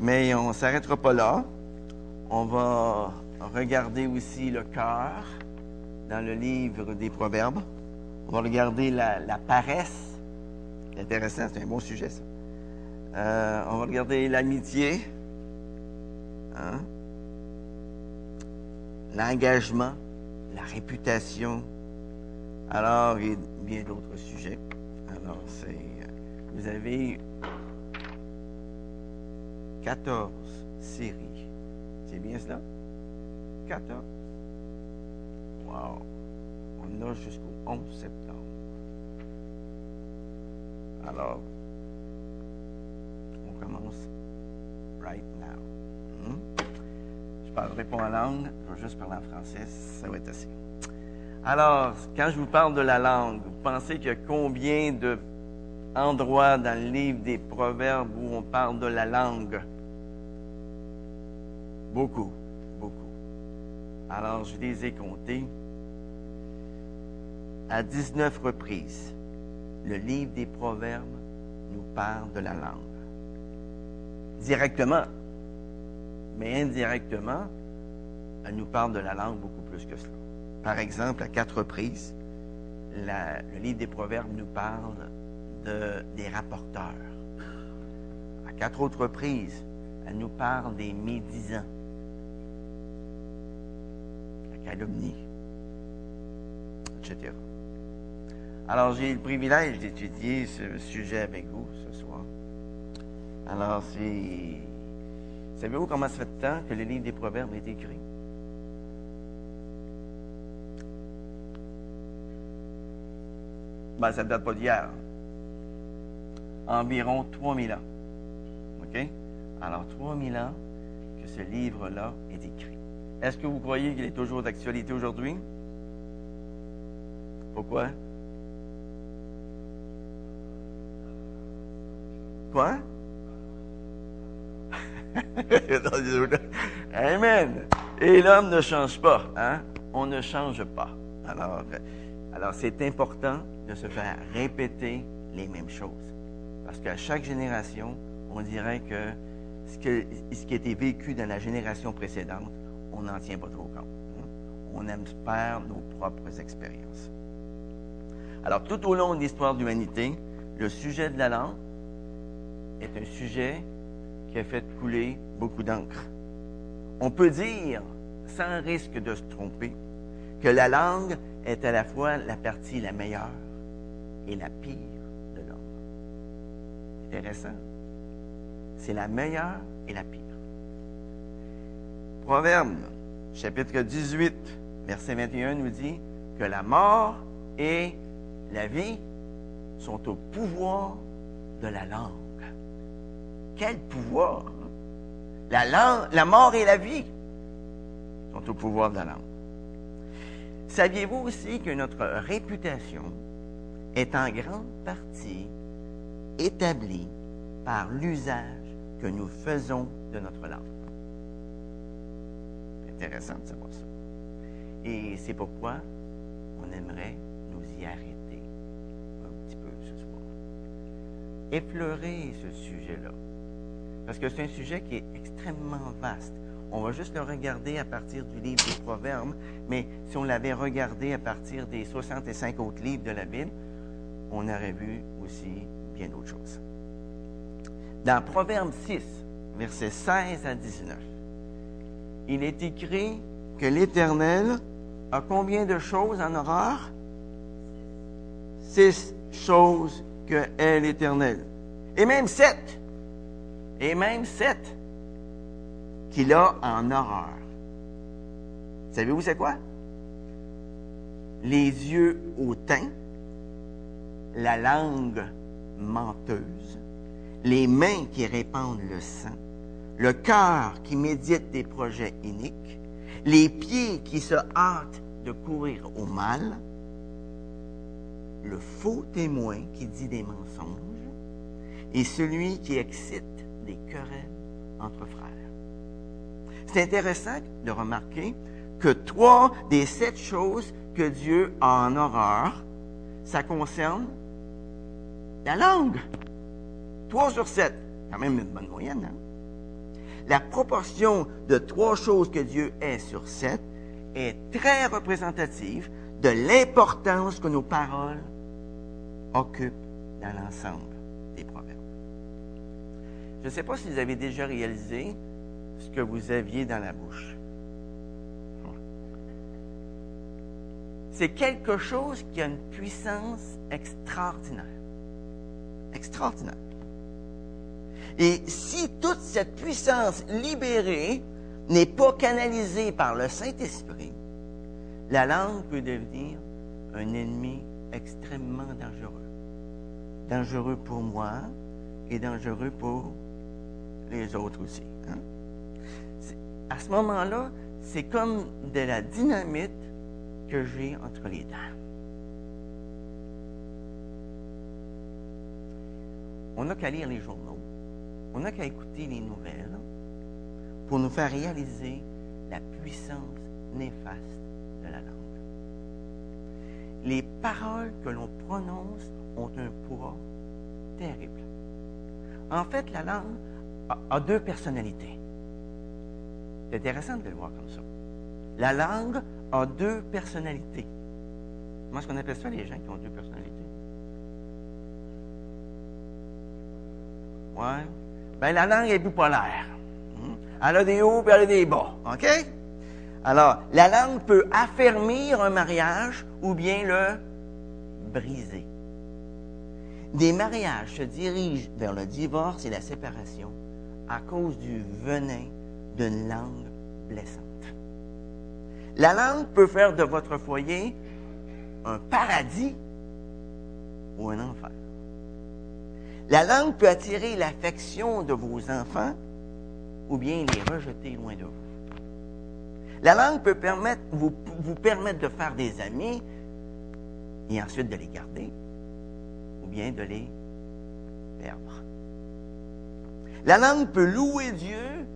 Mais on ne s'arrêtera pas là. On va regarder aussi le cœur dans le livre des Proverbes. On va regarder la, paresse. Intéressant, c'est un bon sujet ça. Euh, on va regarder l'amitié. Hein? L'engagement, la réputation. Alors, et bien d'autres sujets. Alors, c'est. Vous avez 14 séries. C'est bien cela? 14? Wow! On a jusqu'au 11 septembre. Alors, on commence right now. Hmm? Je ne parlerai pas en langue, je vais juste parler en français, ça va être assez. Alors, quand je vous parle de la langue, vous pensez qu'il y a combien de endroits dans le livre des Proverbes où on parle de la langue? Beaucoup, beaucoup. Alors, je les ai comptés. À 19 reprises, le livre des Proverbes nous parle de la langue. Directement, mais indirectement, elle nous parle de la langue beaucoup plus que cela. Par exemple, à quatre reprises, le livre des Proverbes nous parle de, des rapporteurs. À quatre autres reprises, elle nous parle des médisants calomnie, etc. Alors, j'ai le privilège d'étudier ce sujet avec vous ce soir. Alors, c'est. Savez-vous comment ça fait de temps que le livre des Proverbes est écrit? Ben, ça ne date pas d'hier. Environ 3000 ans. OK? Alors, 3000 ans que ce livre-là est écrit. Est-ce que vous croyez qu'il est toujours d'actualité aujourd'hui? Pourquoi? Quoi? Amen. Et l'homme ne change pas, hein? On ne change pas. Alors, alors c'est important de se faire répéter les mêmes choses. Parce qu'à chaque génération, on dirait que ce, que ce qui été vécu dans la génération précédente on n'en tient pas trop compte. Hein. On aime faire nos propres expériences. Alors, tout au long de l'histoire de l'humanité, le sujet de la langue est un sujet qui a fait couler beaucoup d'encre. On peut dire, sans risque de se tromper, que la langue est à la fois la partie la meilleure et la pire de l'homme. Intéressant. C'est la meilleure et la pire. Proverbe, chapitre 18, verset 21 nous dit que la mort et la vie sont au pouvoir de la langue. Quel pouvoir! Hein? La, la mort et la vie sont au pouvoir de la langue. Saviez-vous aussi que notre réputation est en grande partie établie par l'usage que nous faisons de notre langue? Intéressant de savoir ça. Et c'est pourquoi on aimerait nous y arrêter un petit peu ce soir. Effleurer ce sujet-là. Parce que c'est un sujet qui est extrêmement vaste. On va juste le regarder à partir du livre des Proverbes, mais si on l'avait regardé à partir des 65 autres livres de la Bible, on aurait vu aussi bien d'autres choses. Dans Proverbe 6, versets 16 à 19, il est écrit que l'Éternel a combien de choses en horreur? Six choses que est l'Éternel. Et même sept. Et même sept qu'il a en horreur. Savez-vous c'est quoi? Les yeux hautains, la langue menteuse, les mains qui répandent le sang, le cœur qui médite des projets iniques, les pieds qui se hâtent de courir au mal, le faux témoin qui dit des mensonges et celui qui excite des querelles entre frères. C'est intéressant de remarquer que trois des sept choses que Dieu a en horreur, ça concerne la langue. Trois sur sept. quand même une bonne moyenne. Hein? La proportion de trois choses que Dieu est sur sept est très représentative de l'importance que nos paroles occupent dans l'ensemble des proverbes. Je ne sais pas si vous avez déjà réalisé ce que vous aviez dans la bouche. C'est quelque chose qui a une puissance extraordinaire. Extraordinaire. Et si toute cette puissance libérée n'est pas canalisée par le Saint-Esprit, la langue peut devenir un ennemi extrêmement dangereux. Dangereux pour moi et dangereux pour les autres aussi. Hein. À ce moment-là, c'est comme de la dynamite que j'ai entre les dents. On n'a qu'à lire les journaux, on n'a qu'à écouter les nouvelles pour nous faire réaliser la puissance néfaste de la langue. Les paroles que l'on prononce ont un poids terrible. En fait, la langue a, deux personnalités. C'est intéressant de le voir comme ça. La langue a deux personnalités. Comment est-ce qu'on appelle ça, les gens qui ont deux personnalités? Ouais. Ben, la langue est bipolaire. Hmm? Elle a des hauts et elle a des bas. OK? Alors, la langue peut affermir un mariage ou bien le briser. Des mariages se dirigent vers le divorce et la séparation à cause du venin d'une langue blessante. La langue peut faire de votre foyer un paradis ou un enfer. La langue peut attirer l'affection de vos enfants ou bien les rejeter loin de vous. La langue peut vous, vous permettre de faire des amis et ensuite de les garder ou bien de les perdre. La langue peut louer Dieu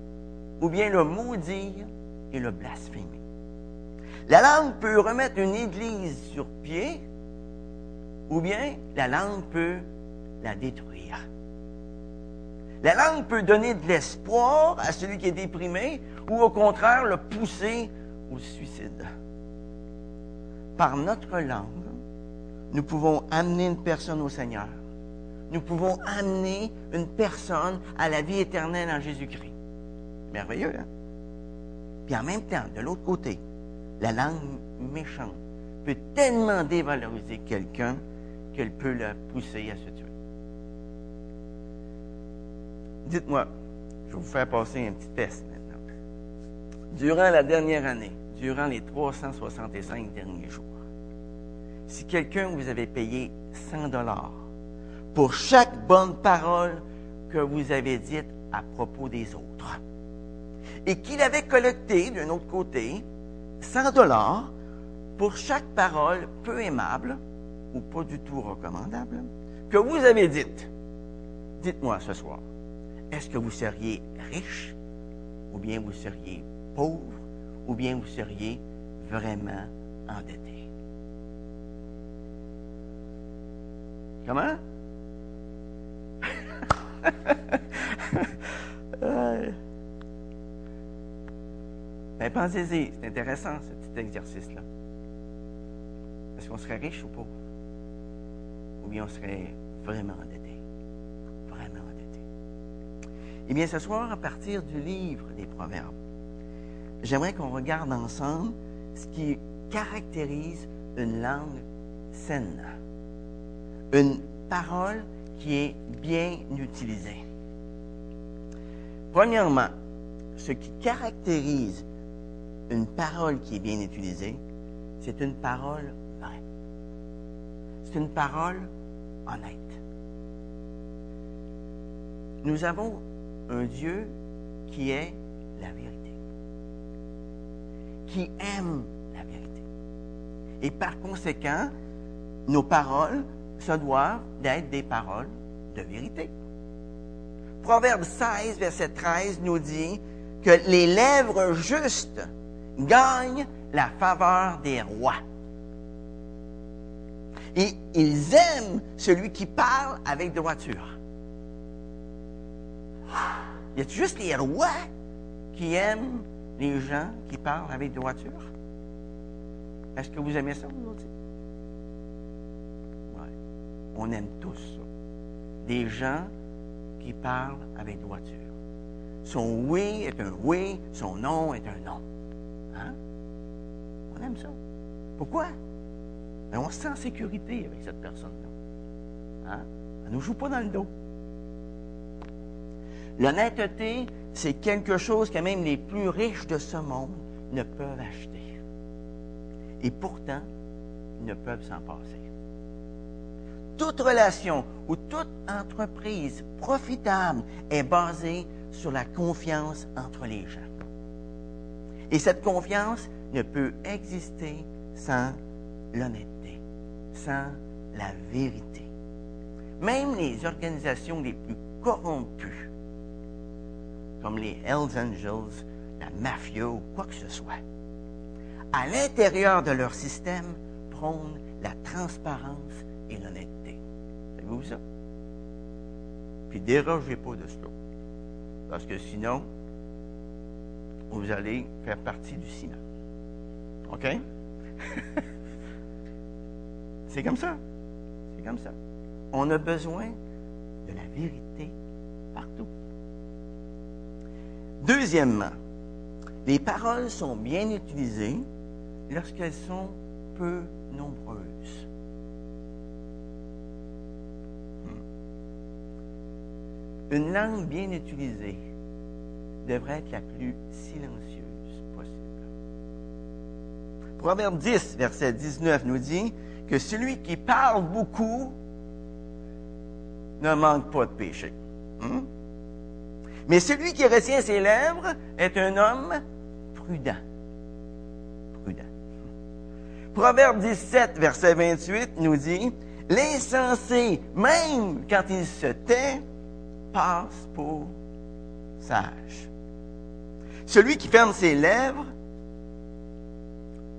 ou bien le maudire et le blasphémer. La langue peut remettre une église sur pied ou bien la langue peut la langue peut donner de l'espoir à celui qui est déprimé ou au contraire le pousser au suicide. Par notre langue, nous pouvons amener une personne au Seigneur nous pouvons amener une personne à la vie éternelle en Jésus-Christ. Merveilleux, hein? Puis en même temps, de l'autre côté, la langue méchante peut tellement dévaloriser quelqu'un qu'elle peut le pousser à se tuer. Dites-moi, je vais vous faire passer un petit test maintenant. Durant la dernière année, durant les 365 derniers jours, si quelqu'un vous avait payé 100 dollars pour chaque bonne parole que vous avez dite à propos des autres. Et qu'il avait collecté, d'un autre côté, 100 dollars pour chaque parole peu aimable ou pas du tout recommandable que vous avez dite. Dites-moi ce soir, est-ce que vous seriez riche ou bien vous seriez pauvre ou bien vous seriez vraiment endetté? Comment? ben, pensez-y, c'est intéressant ce petit exercice-là. Est-ce qu'on serait riche ou pauvre? Ou bien on serait vraiment endetté? Vraiment endetté. Eh bien, ce soir, à partir du livre des Proverbes, j'aimerais qu'on regarde ensemble ce qui caractérise une langue saine. Une parole qui est bien utilisé. Premièrement, ce qui caractérise une parole qui est bien utilisée, c'est une parole vraie. C'est une parole honnête. Nous avons un Dieu qui est la vérité, qui aime la vérité. Et par conséquent, nos paroles ça doit être des paroles de vérité. Proverbe 16, verset 13 nous dit que les lèvres justes gagnent la faveur des rois. Et ils aiment celui qui parle avec droiture. Y a juste les rois qui aiment les gens qui parlent avec droiture? Est-ce que vous aimez ça, vous aussi? Oui. On aime tous ça. Des gens qui parlent avec droiture. Son oui est un oui, son non est un non. Hein? On aime ça. Pourquoi? Ben, on se sent en sécurité avec cette personne-là. Hein? Elle ne nous joue pas dans le dos. L'honnêteté, c'est quelque chose que même les plus riches de ce monde ne peuvent acheter. Et pourtant, ils ne peuvent s'en passer. Toute relation ou toute entreprise profitable est basée sur la confiance entre les gens. Et cette confiance ne peut exister sans l'honnêteté, sans la vérité. Même les organisations les plus corrompues, comme les Hells Angels, la mafia ou quoi que ce soit, à l'intérieur de leur système prônent la transparence et l'honnêteté. Savez-vous ça? Puis dérogez pas de cela. Parce que sinon, vous allez faire partie du ciment. OK? C'est comme ça. C'est comme ça. On a besoin de la vérité partout. Deuxièmement, les paroles sont bien utilisées lorsqu'elles sont peu nombreuses. Hmm. Une langue bien utilisée devrait être la plus silencieuse possible. Proverbe 10, verset 19 nous dit que celui qui parle beaucoup ne manque pas de péché. Hmm? Mais celui qui retient ses lèvres est un homme prudent. Prudent. Proverbe 17, verset 28 nous dit, L'insensé, même quand il se tait, passe pour sage. Celui qui ferme ses lèvres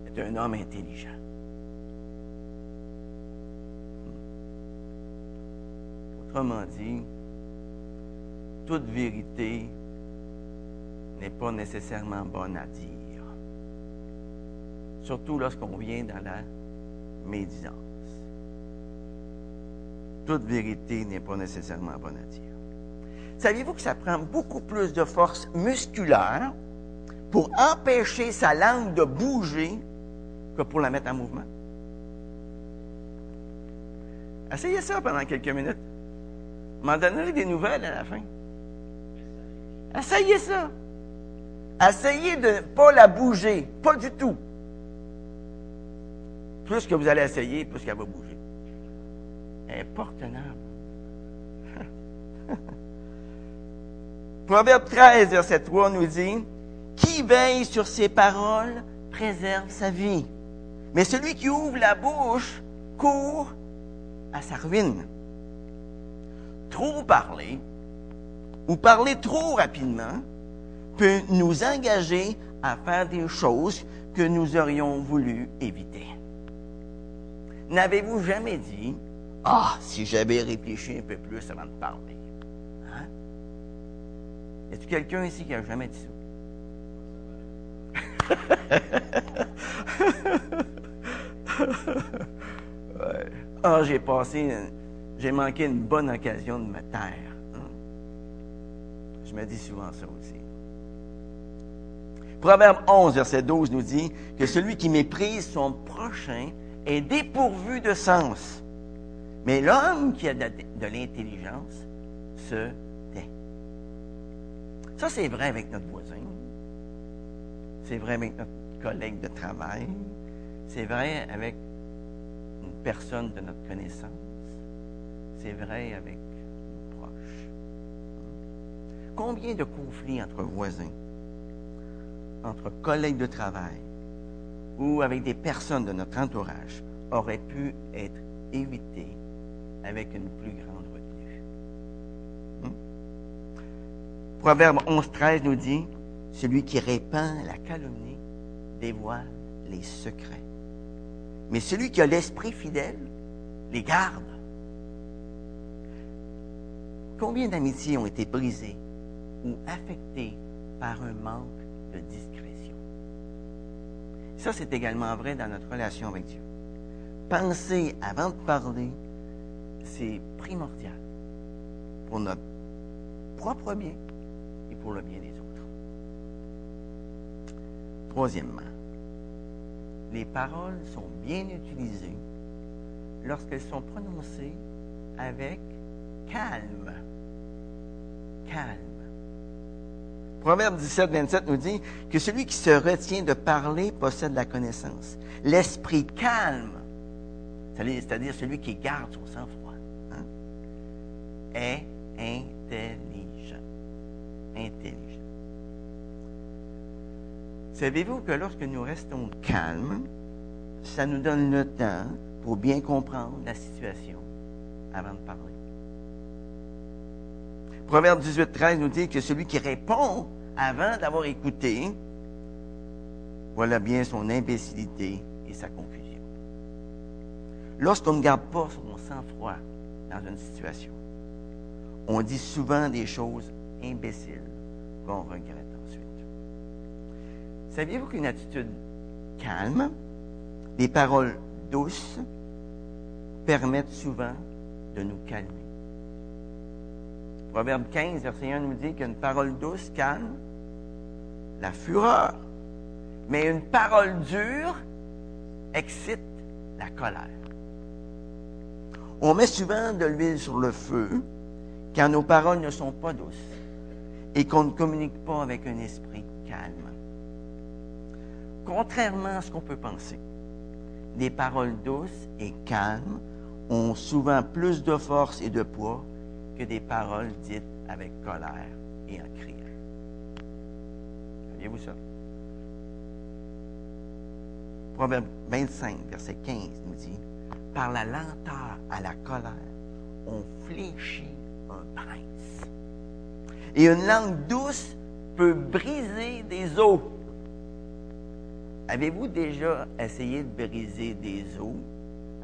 est un homme intelligent. Autrement dit, toute vérité n'est pas nécessairement bonne à dire. Surtout lorsqu'on vient dans la médisance. Toute vérité n'est pas nécessairement bonne à dire. Saviez-vous que ça prend beaucoup plus de force musculaire pour empêcher sa langue de bouger que pour la mettre en mouvement? Essayez ça pendant quelques minutes. M'en donnerez des nouvelles à la fin. Essayez ça. Essayez de ne pas la bouger. Pas du tout. Plus que vous allez essayer, plus qu'elle va bouger. Elle. Proverbe 13, verset 3 nous dit, Qui veille sur ses paroles préserve sa vie. Mais celui qui ouvre la bouche court à sa ruine. Trop parler ou parler trop rapidement peut nous engager à faire des choses que nous aurions voulu éviter. N'avez-vous jamais dit, ah, si j'avais réfléchi un peu plus avant de parler? Hein? Y a-t-il quelqu'un ici qui a jamais dit ça? Ah, j'ai passé, j'ai manqué une bonne occasion de me taire. Je me dis souvent ça aussi. Proverbe 11, verset 12 nous dit que celui qui méprise son prochain est dépourvu de sens. Mais l'homme qui a de, l'intelligence se tait. Ça, c'est vrai avec notre voisin. C'est vrai avec notre collègue de travail. C'est vrai avec une personne de notre connaissance. C'est vrai avec Combien de conflits entre voisins, entre collègues de travail ou avec des personnes de notre entourage auraient pu être évités avec une plus grande retenue? Hmm? Proverbe 11.13 nous dit, celui qui répand la calomnie dévoile les secrets. Mais celui qui a l'esprit fidèle les garde. Combien d'amitiés ont été brisées ou affectés par un manque de discrétion. Ça, c'est également vrai dans notre relation avec Dieu. Penser avant de parler, c'est primordial pour notre propre bien et pour le bien des autres. Troisièmement, les paroles sont bien utilisées lorsqu'elles sont prononcées avec calme. Calme. Proverbe 17, 27 nous dit que celui qui se retient de parler possède la connaissance. L'esprit calme, c'est-à-dire celui qui garde son sang-froid, hein, est intelligent. Intelligent. Savez-vous que lorsque nous restons calmes, ça nous donne le temps pour bien comprendre la situation avant de parler? Proverbe 18, 13 nous dit que celui qui répond avant d'avoir écouté, voilà bien son imbécilité et sa confusion. Lorsqu'on ne garde pas son sang-froid dans une situation, on dit souvent des choses imbéciles qu'on regrette. Saviez-vous qu'une attitude calme, des paroles douces, permettent souvent de nous calmer? Proverbe 15, verset 1 nous dit qu'une parole douce calme la fureur, mais une parole dure excite la colère. On met souvent de l'huile sur le feu quand nos paroles ne sont pas douces et qu'on ne communique pas avec un esprit calme contrairement à ce qu'on peut penser. Les paroles douces et calmes ont souvent plus de force et de poids que des paroles dites avec colère et en criant. Saviez-vous ça? Proverbe 25, verset 15 nous dit, Par la lenteur à la colère, on fléchit un prince. Et une langue douce peut briser des os. Avez-vous déjà essayé de briser des os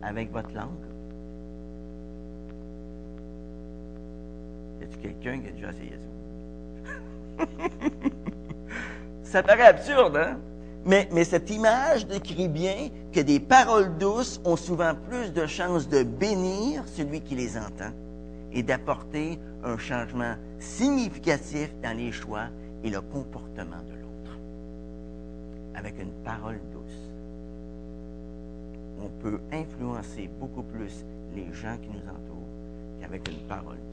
avec votre langue? Y a-t-il quelqu'un qui a déjà essayé ça? ça paraît absurde, hein? Mais, cette image décrit bien que des paroles douces ont souvent plus de chances de bénir celui qui les entend et d'apporter un changement significatif dans les choix et le comportement de l'autre avec une parole douce, on peut influencer beaucoup plus les gens qui nous entourent qu'avec une parole dure.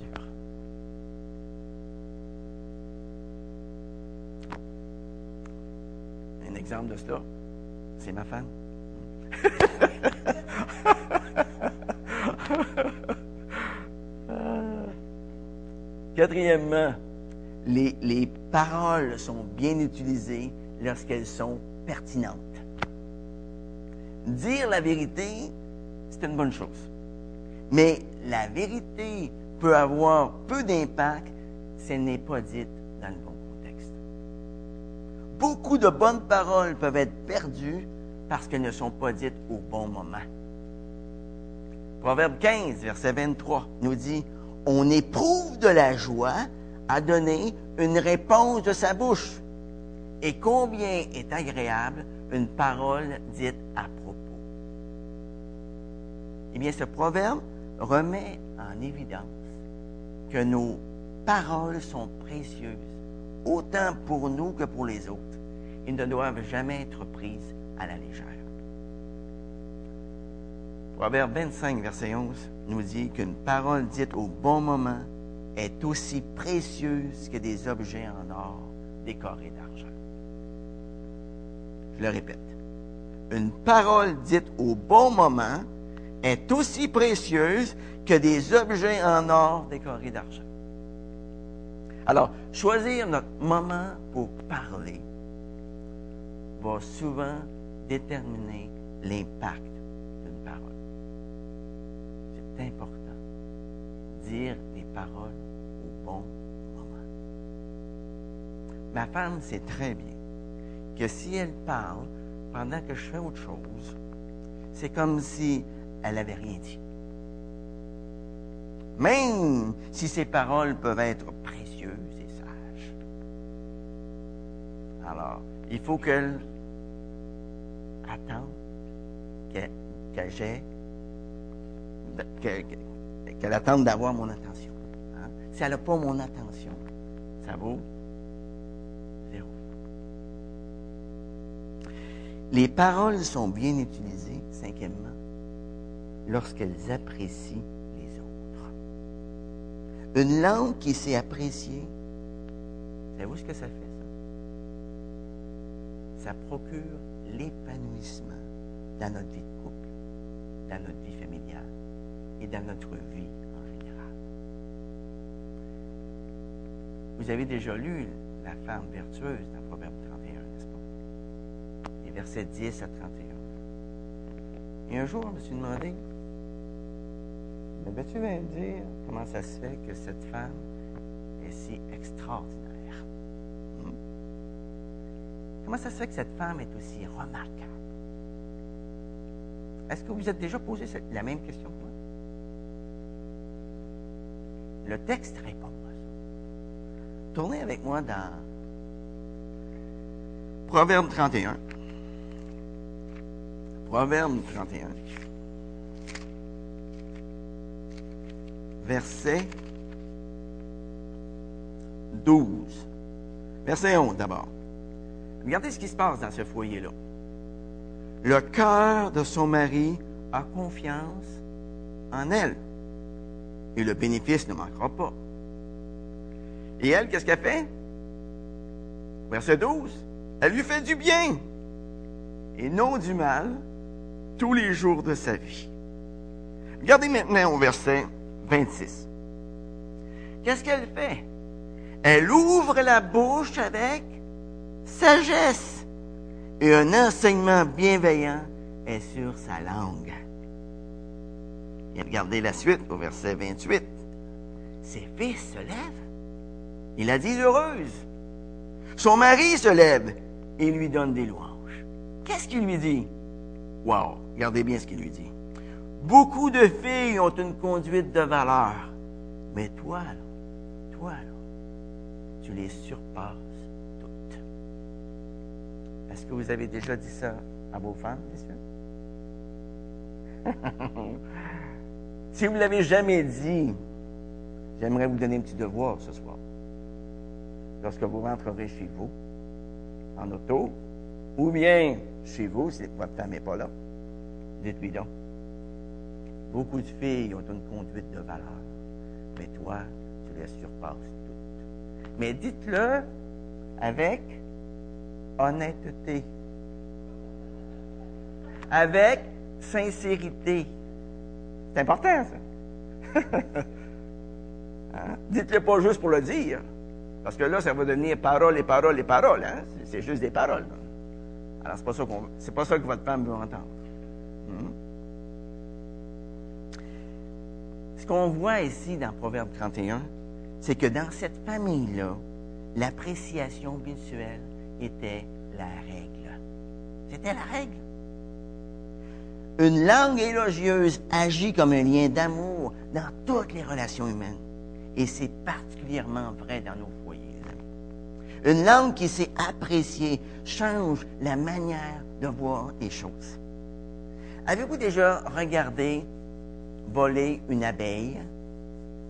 Un exemple de cela, c'est ma femme. Quatrièmement, les, les paroles sont bien utilisées lorsqu'elles sont pertinente. Dire la vérité, c'est une bonne chose. Mais la vérité peut avoir peu d'impact si elle n'est pas dite dans le bon. Beaucoup de bonnes paroles peuvent être perdues parce qu'elles ne sont pas dites au bon moment. Proverbe 15, verset 23 nous dit, On éprouve de la joie à donner une réponse de sa bouche et combien est agréable une parole dite à propos. Eh bien, ce proverbe remet en évidence que nos paroles sont précieuses, autant pour nous que pour les autres, et ne doivent jamais être prises à la légère. Proverbe 25, verset 11, nous dit qu'une parole dite au bon moment est aussi précieuse que des objets en or décorés d'argent. Je le répète. Une parole dite au bon moment est aussi précieuse que des objets en or décorés d'argent. Alors, choisir notre moment pour parler va souvent déterminer l'impact d'une parole. C'est important. Dire des paroles au bon moment. Ma femme sait très bien que si elle parle pendant que je fais autre chose, c'est comme si elle n'avait rien dit. Même si ses paroles peuvent être précieuses et sages. Alors, il faut qu'elle attende qu'elle qu'elle attende d'avoir mon attention. Hein. Si elle n'a pas mon attention, ça vaut zéro. Les paroles sont bien utilisées, cinquièmement, lorsqu'elles apprécient. Une langue qui sait apprécier, savez-vous ce que ça fait, ça? Ça procure l'épanouissement dans notre vie de couple, dans notre vie familiale et dans notre vie en général. Vous avez déjà lu la femme vertueuse dans Proverbe 31, n'est-ce pas? Les versets 10 à 31. Et un jour, je me suis demandé, mais tu vas me dire comment ça se fait que cette femme est si extraordinaire? Hmm? Comment ça se fait que cette femme est aussi remarquable? Est-ce que vous êtes déjà posé la même question que moi? Le texte répond à ça. Tournez avec moi dans Proverbe 31. Proverbe 31. Verset 12. Verset 11 d'abord. Regardez ce qui se passe dans ce foyer-là. Le cœur de son mari a confiance en elle. Et le bénéfice ne manquera pas. Et elle, qu'est-ce qu'elle fait? Verset 12. Elle lui fait du bien et non du mal tous les jours de sa vie. Regardez maintenant au verset 26. Qu'est-ce qu'elle fait? Elle ouvre la bouche avec sagesse et un enseignement bienveillant est sur sa langue. Et regardez la suite au verset 28. Ses fils se lèvent. Il la dit heureuse. Son mari se lève et lui donne des louanges. Qu'est-ce qu'il lui dit? Wow, regardez bien ce qu'il lui dit. Beaucoup de filles ont une conduite de valeur, mais toi, toi, tu les surpasses toutes. Est-ce que vous avez déjà dit ça à vos femmes, messieurs? Si vous ne l'avez jamais dit, j'aimerais vous donner un petit devoir ce soir. Lorsque vous rentrerez chez vous, en auto, ou bien chez vous, si votre femme n'est pas là, dites-lui donc. Beaucoup de filles ont une conduite de valeur, mais toi, tu les surpasses toutes. Mais dites-le avec honnêteté, avec sincérité. C'est important, ça. Hein? Dites-le pas juste pour le dire. Parce que là, ça va devenir parole et parole et parole. Hein? C'est juste des paroles. Alors, c'est pas ça pas ça que votre femme veut entendre. Hmm? Ce qu'on voit ici dans Proverbe 31, c'est que dans cette famille-là, l'appréciation mutuelle était la règle. C'était la règle. Une langue élogieuse agit comme un lien d'amour dans toutes les relations humaines. Et c'est particulièrement vrai dans nos foyers. Une langue qui sait apprécier change la manière de voir les choses. Avez-vous déjà regardé voler une abeille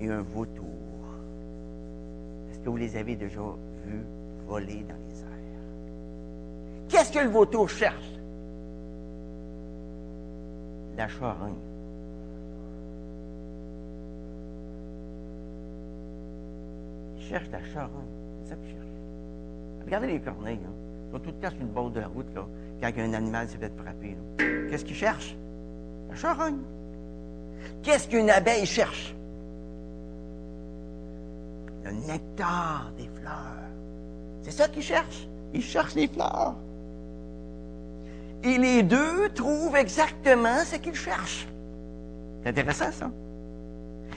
et un vautour? Est-ce que vous les avez déjà vus voler dans les airs? Qu'est-ce que le vautour cherche? la charogne. Il cherche la charogne. C'est ça qu'il cherche. Regardez les corneilles. Hein. Ils sont tout le sur une bord de la route là, quand un animal s'est fait frapper. Qu'est-ce qu'il cherche? La charogne. Qu'est-ce qu'une abeille cherche? Le nectar des fleurs. C'est ça qu'il cherche. Il cherche les fleurs. Et les deux trouvent exactement ce qu'ils cherchent. C'est intéressant, ça.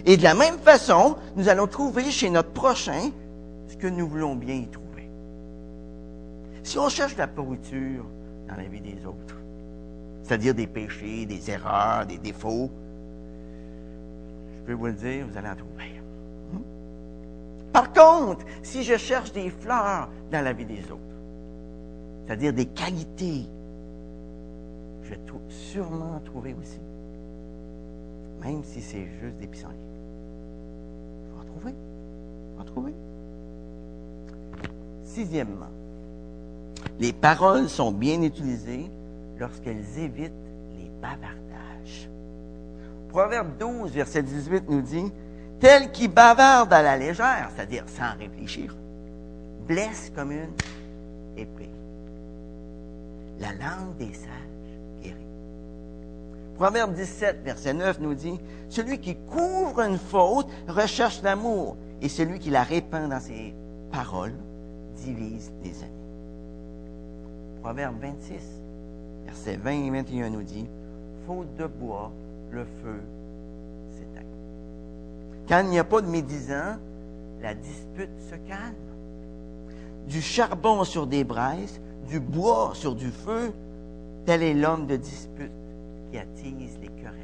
Et de la même façon, nous allons trouver chez notre prochain ce que nous voulons bien y trouver. Si on cherche la pourriture dans la vie des autres, c'est-à-dire des péchés, des erreurs, des défauts, je peux vous le dire, vous allez en trouver. Hmm? Par contre, si je cherche des fleurs dans la vie des autres, c'est-à-dire des qualités, je vais sûrement trouver aussi. Même si c'est juste des pissenlits. Je vais en trouver. Je vais en trouver. Sixièmement, les paroles sont bien utilisées lorsqu'elles évitent les bavardages. Proverbe 12, verset 18 nous dit, Tel qui bavarde à la légère, c'est-à-dire sans réfléchir, blesse comme une épée. La langue des sages guérit. Proverbe 17, verset 9 nous dit, Celui qui couvre une faute recherche l'amour, et celui qui la répand dans ses paroles divise les amis. Proverbe 26, versets 20 et 21 nous dit, Faute de bois, le feu s'éteint. Quand il n'y a pas de médisant, la dispute se calme. Du charbon sur des braises, du bois sur du feu, tel est l'homme de dispute qui attise les querelles.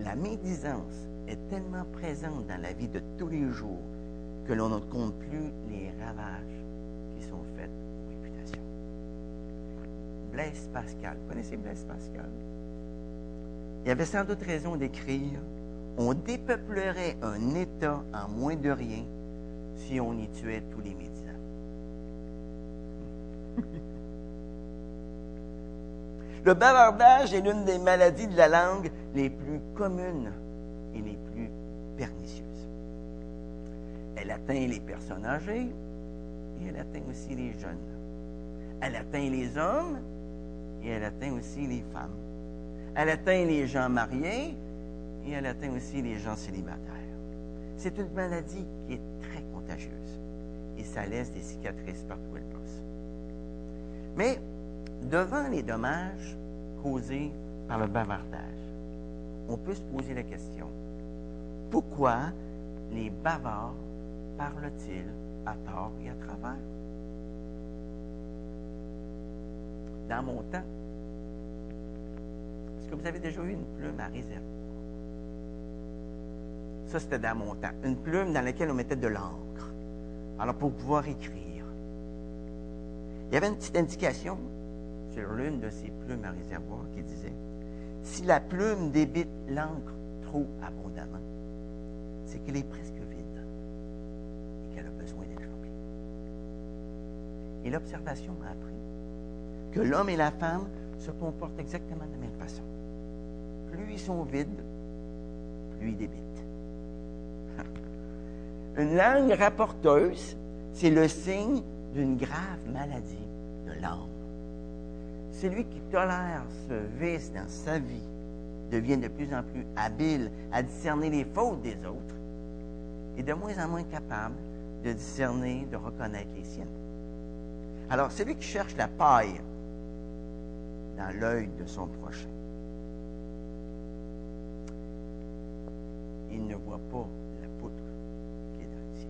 La médisance est tellement présente dans la vie de tous les jours que l'on ne compte plus les ravages qui sont faits. Blaise Pascal, vous connaissez Blaise Pascal? Il avait sans doute raison d'écrire On dépeuplerait un État en moins de rien si on y tuait tous les médisants. Le bavardage est l'une des maladies de la langue les plus communes et les plus pernicieuses. Elle atteint les personnes âgées et elle atteint aussi les jeunes. Elle atteint les hommes et elle atteint aussi les femmes. Elle atteint les gens mariés et elle atteint aussi les gens célibataires. C'est une maladie qui est très contagieuse et ça laisse des cicatrices partout où elle passe. Mais devant les dommages causés par le bavardage, on peut se poser la question, pourquoi les bavards parlent-ils à tort et à travers? Dans mon temps, est-ce que vous avez déjà eu une plume à réserve? Ça, c'était dans mon temps. Une plume dans laquelle on mettait de l'encre. Alors, pour pouvoir écrire. Il y avait une petite indication sur l'une de ces plumes à réservoir qui disait Si la plume débite l'encre trop abondamment, c'est qu'elle est presque vide et qu'elle a besoin d'être remplie. Et l'observation m'a appris que l'homme et la femme se comportent exactement de la même façon. Plus ils sont vides, plus ils débitent. Une langue rapporteuse, c'est le signe d'une grave maladie de l'âme. Celui qui tolère ce vice dans sa vie devient de plus en plus habile à discerner les fautes des autres et de moins en moins capable de discerner, de reconnaître les siennes. Alors, celui qui cherche la paille dans l'œil de son prochain, il ne voit pas la poutre qui est dans le sien.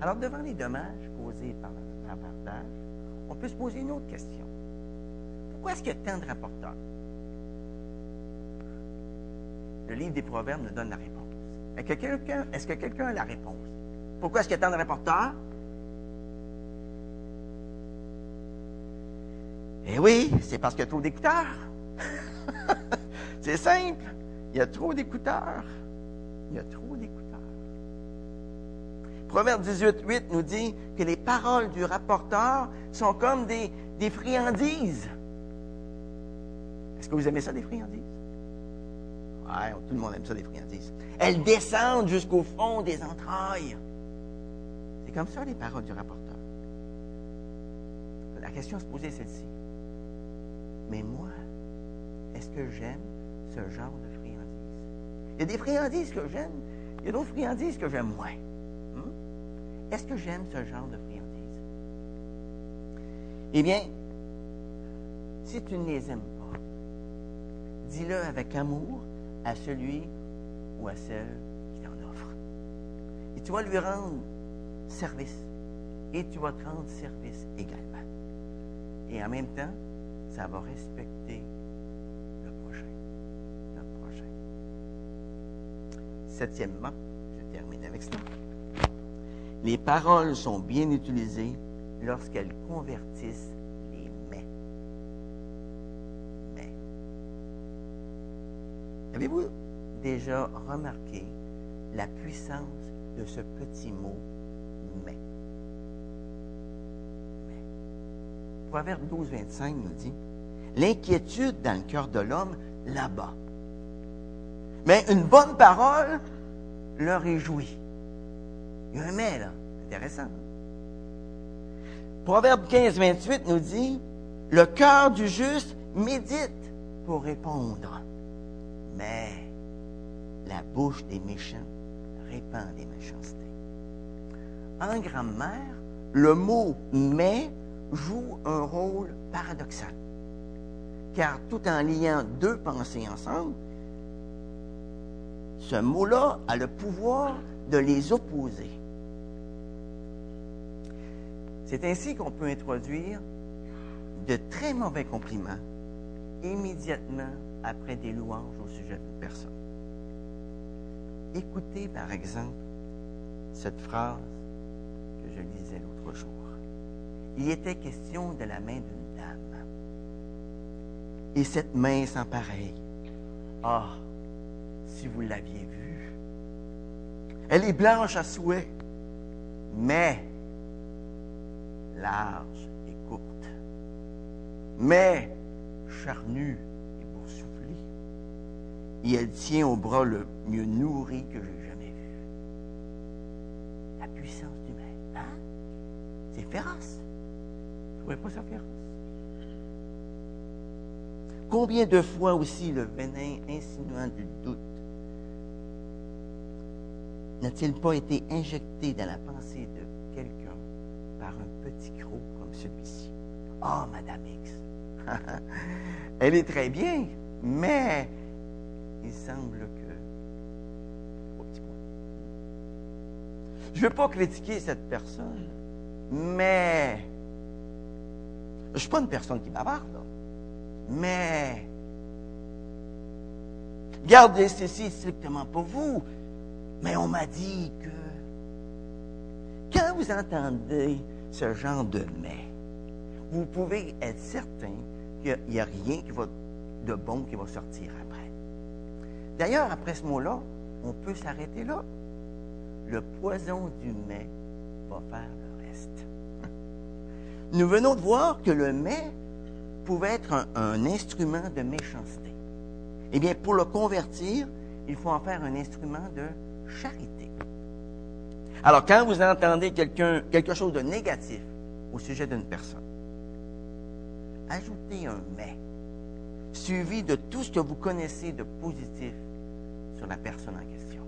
Alors, devant les dommages causés par le bavardage, on peut se poser une autre question. Pourquoi est-ce qu'il y a tant de rapporteurs? Le livre des Proverbes nous donne la réponse. Est-ce que quelqu'un, est-ce que quelqu'un a la réponse? Pourquoi est-ce qu'il y a tant de rapporteurs? Eh oui, c'est parce qu'il y a trop d'écouteurs. c'est simple. Il y a trop d'écouteurs. Il y a trop d'écouteurs. Proverbe 18, 8 nous dit que les paroles du rapporteur sont comme des, friandises. Est-ce que vous aimez ça, des friandises? Ouais, tout le monde aime ça, des friandises. Elles descendent jusqu'au fond des entrailles. C'est comme ça, les paroles du rapporteur. La question à se poser celle-ci. Mais moi, est-ce que j'aime ce genre de friandises? Il y a des friandises que j'aime, il y a d'autres friandises que j'aime moins. Hmm? Est-ce que j'aime ce genre de friandises? Eh bien, si tu ne les aimes pas, dis-le avec amour à celui ou à celle qui t'en offre. Et tu vas lui rendre service. Et tu vas te rendre service également. Et en même temps, ça va respecter le prochain. Prochain. Septièmement, je termine avec cela. les paroles sont bien utilisées lorsqu'elles convertissent les mais. Mais. Avez-vous déjà remarqué la puissance de ce petit mot? Mais? Proverbe 12, 25 nous dit L'inquiétude dans le cœur de l'homme là-bas. Mais une bonne parole le réjouit. Il y a un mais, là. Intéressant. Proverbe 15, 28 nous dit, le cœur du juste médite pour répondre, mais la bouche des méchants répand des méchancetés. En grammaire, le mot mais joue un rôle paradoxal. Car tout en liant deux pensées ensemble, ce mot-là a le pouvoir de les opposer. C'est ainsi qu'on peut introduire de très mauvais compliments immédiatement après des louanges au sujet d'une personne. Écoutez par exemple cette phrase que je lisais l'autre jour. Il était question de la main d'une dame. Et cette main sans pareil. Ah, si vous l'aviez vue. Elle est blanche à souhait, mais large et courte, mais charnue et boursouflée. Et elle tient au bras le mieux nourri que j'ai jamais vu. La puissance du maître, hein? C'est féroce. Vous trouvez pas féroce? Combien de fois aussi le venin insinuant du doute n'a-t-il pas été injecté dans la pensée de quelqu'un par un petit croc comme celui-ci? Ah, oh, Madame X, elle est très bien, mais il semble que... Je ne veux pas critiquer cette personne, mais je ne suis pas une personne qui bavarde, mais gardez ceci strictement pour vous. Mais on m'a dit que quand vous entendez ce genre de mais, vous pouvez être certain qu'il n'y a, rien qui va, de bon qui va sortir après. D'ailleurs, après ce mot-là, on peut s'arrêter là. Le poison du mais va faire le reste. Nous venons de voir que le mais pouvait être un, instrument de méchanceté. Eh bien, pour le convertir, il faut en faire un instrument de charité. Alors, quand vous entendez quelque chose de négatif au sujet d'une personne, ajoutez un mais, suivi de tout ce que vous connaissez de positif sur la personne en question.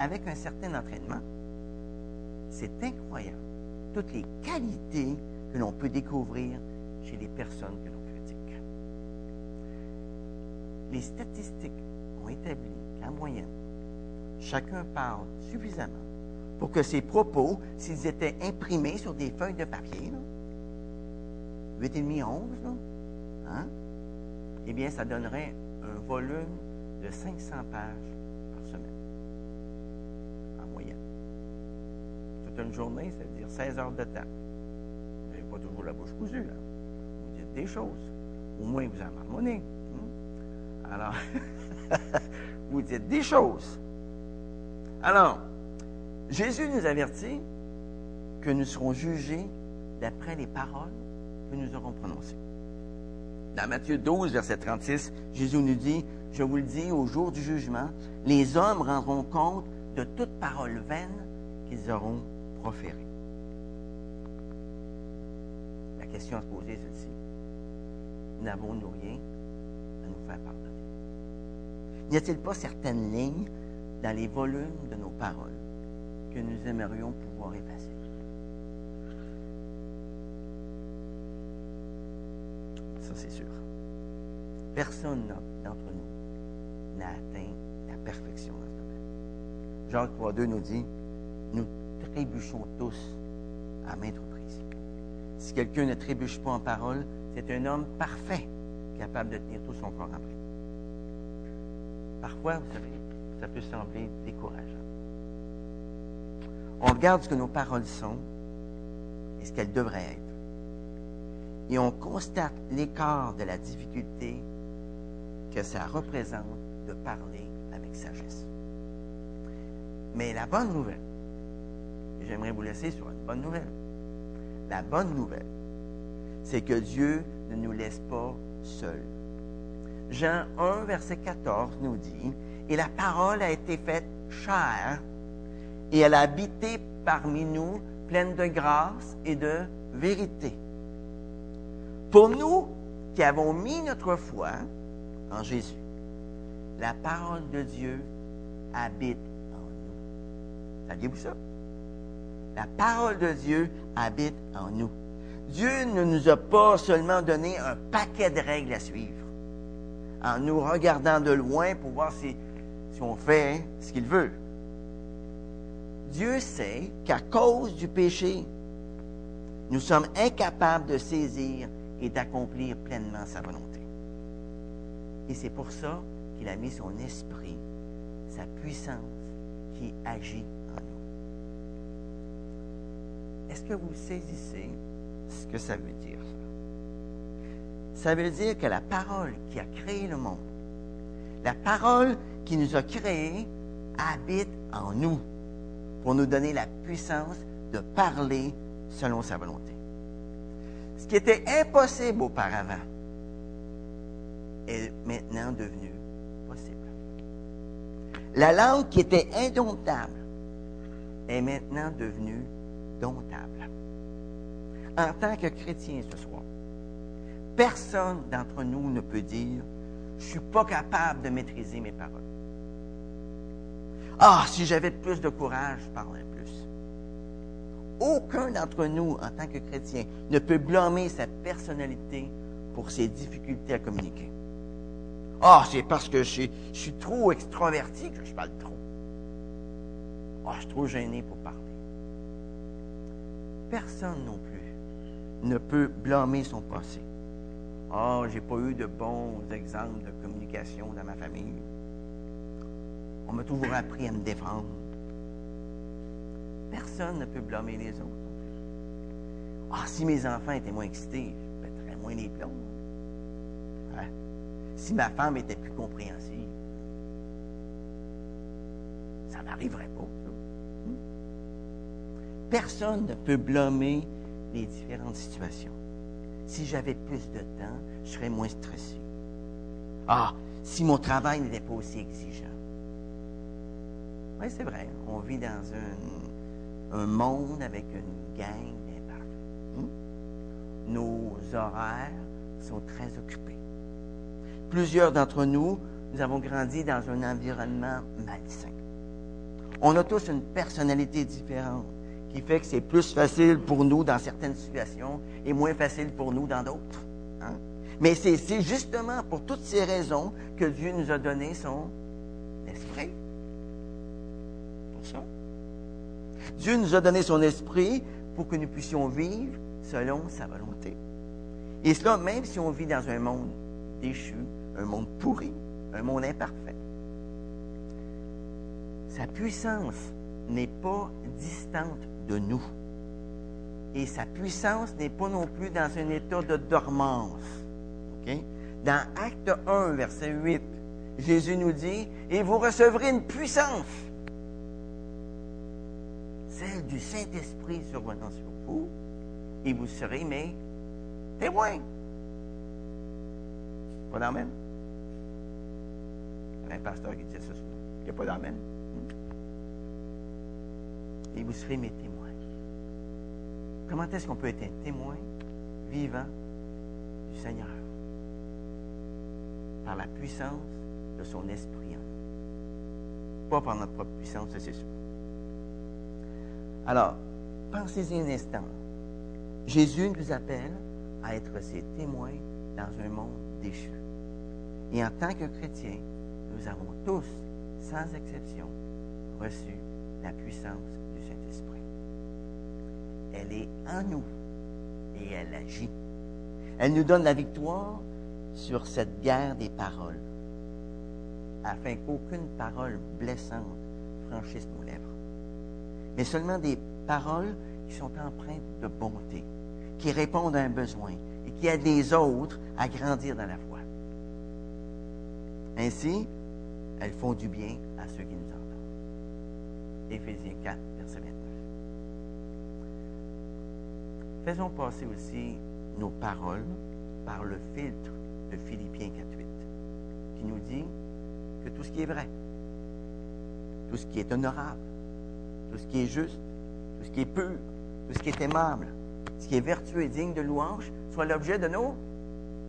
Avec un certain entraînement, c'est incroyable toutes les qualités que l'on peut découvrir chez les personnes que l'on critique. Les statistiques ont établi qu'en moyenne, chacun parle suffisamment pour que ses propos, s'ils étaient imprimés sur des feuilles de papier, là, 8,5 11, là, hein, eh bien, ça donnerait un volume de 500 pages par semaine, en moyenne. Une journée, c'est-à-dire 16 heures de temps. Vous n'avez pas toujours la bouche cousue, là. Vous dites des choses. Au moins, vous en marmonnez. Hein. Alors, vous dites des choses. Alors, Jésus nous avertit que nous serons jugés d'après les paroles que nous aurons prononcées. Dans Matthieu 12, verset 36, Jésus nous dit, je vous le dis, au jour du jugement, les hommes rendront compte de toute parole vaine qu'ils auront La question à se poser est celle-ci. N'avons-nous rien à nous faire pardonner? N'y a-t-il pas certaines lignes dans les volumes de nos paroles que nous aimerions pouvoir effacer? Ça, c'est sûr. Personne d'entre nous n'a atteint la perfection dans ce domaine. Jacques 3.2 nous dit, trébuchons tous à maintes reprises. Si quelqu'un ne trébuche pas en parole, c'est un homme parfait, capable de tenir tout son corps en pratique. Parfois, vous savez, ça peut sembler décourageant. on regarde ce que nos paroles sont et ce qu'elles devraient être. Et on constate l'écart de la difficulté que ça représente de parler avec sagesse. Mais la bonne nouvelle, j'aimerais vous laisser sur une bonne nouvelle, la bonne nouvelle, c'est que Dieu ne nous laisse pas seuls. Jean 1, verset 14 nous dit, Et la parole a été faite chair, et elle a habité parmi nous, pleine de grâce et de vérité. Pour nous qui avons mis notre foi en Jésus, la parole de Dieu habite en nous. Saviez-vous ça? La parole de Dieu habite en nous. Dieu ne nous a pas seulement donné un paquet de règles à suivre, en nous regardant de loin pour voir si, on fait ce qu'il veut. Dieu sait qu'à cause du péché, nous sommes incapables de saisir et d'accomplir pleinement sa volonté. Et c'est pour ça qu'il a mis son esprit, sa puissance qui agit. Est-ce que vous saisissez ce que ça veut dire, ça? Veut dire que la parole qui a créé le monde, la parole qui nous a créés, habite en nous pour nous donner la puissance de parler selon sa volonté. Ce qui était impossible auparavant est maintenant devenu possible. La langue qui était indomptable est maintenant devenue En tant que chrétien ce soir, personne d'entre nous ne peut dire je ne suis pas capable de maîtriser mes paroles. Ah, si j'avais plus de courage, je parlerais plus. Aucun d'entre nous, en tant que chrétien, ne peut blâmer sa personnalité pour ses difficultés à communiquer. Ah, c'est parce que je, suis trop extraverti que je parle trop. Ah, je suis trop gêné pour parler. Personne non plus ne peut blâmer son passé. Ah, j'ai pas eu de bons exemples de communication dans ma famille. On m'a toujours appris à me défendre. Personne ne peut blâmer les autres. Ah, si mes enfants étaient moins excités, je mettrais moins les plombs. Hein? Si ma femme était plus compréhensive, ça n'arriverait pas. Personne ne peut blâmer les différentes situations. Si j'avais plus de temps, je serais moins stressé. Ah, si mon travail n'était pas aussi exigeant. Oui, c'est vrai. On vit dans un, monde avec une gang d'imparfaits. Hmm? Nos horaires sont très occupés. Plusieurs d'entre nous, nous avons grandi dans un environnement malsain. On a tous une personnalité différente qui fait que c'est plus facile pour nous dans certaines situations et moins facile pour nous dans d'autres. Hein? Mais c'est justement pour toutes ces raisons que Dieu nous a donné son esprit. Dieu nous a donné son esprit pour que nous puissions vivre selon sa volonté. Et cela même si on vit dans un monde déchu, un monde pourri, un monde imparfait. Sa puissance n'est pas distante de nous. Et sa puissance n'est pas non plus dans un état de dormance. Dans Acte 1, verset 8, Jésus nous dit, et vous recevrez une puissance celle du Saint-Esprit survenant sur vous, et vous serez mes témoins. Pas d'amen? Il y a un pasteur qui disait ça souvent. Il n'y a pas d'amen. Et vous serez mes témoins. Comment est-ce qu'on peut être un témoin vivant du Seigneur? Par la puissance de son esprit. Pas par notre propre puissance, c'est sûr. Alors, pensez-y un instant. Jésus nous appelle à être ses témoins dans un monde déchu. Et en tant que chrétiens, nous avons tous, sans exception, reçu la puissance. Elle est en nous et elle agit. Elle nous donne la victoire sur cette guerre des paroles, afin qu'aucune parole blessante franchisse nos lèvres mais seulement des paroles qui sont empreintes de bonté, qui répondent à un besoin et qui aident les autres à grandir dans la foi. Ainsi, elles font du bien à ceux qui nous entendent. Éphésiens 4, verset 29. Faisons passer aussi nos paroles par le filtre de Philippiens 4.8, qui nous dit que tout ce qui est vrai, tout ce qui est honorable, tout ce qui est juste, tout ce qui est pur, tout ce qui est aimable, ce qui est vertueux et digne de louange, soit l'objet de nos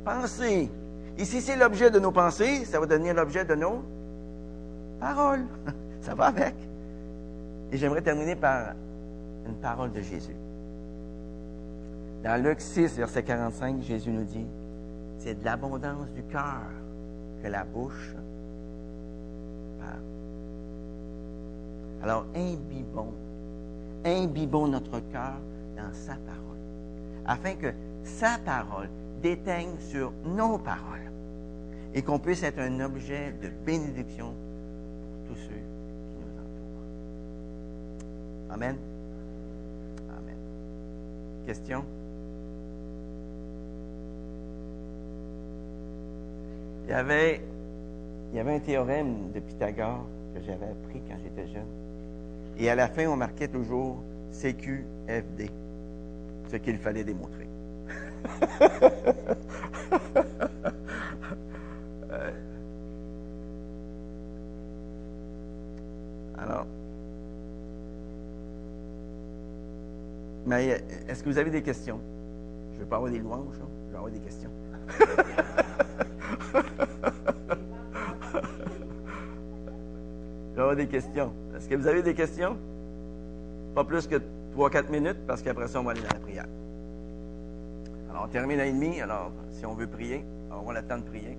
pensées. Et si c'est l'objet de nos pensées, ça va devenir l'objet de nos paroles. Ça va avec. Et j'aimerais terminer par une parole de Jésus. Dans Luc 6, verset 45, Jésus nous dit, c'est de l'abondance du cœur que la bouche parle. Alors, imbibons, imbibons notre cœur dans sa parole, afin que sa parole déteigne sur nos paroles et qu'on puisse être un objet de bénédiction pour tous ceux qui nous entourent. Amen. Amen. Question? Il y avait, il y avait un théorème de Pythagore que j'avais appris quand j'étais jeune. Et à la fin, on marquait toujours CQFD, ce qu'il fallait démontrer. Euh, alors, mais est-ce que vous avez des questions? Je ne veux pas avoir des louanges, je veux avoir des questions. Des questions. Est-ce que vous avez des questions? Pas plus que 3-4 minutes, parce qu'après ça, on va aller dans la prière. Alors, on termine à une demi. Alors, si on veut prier, on va le de prier.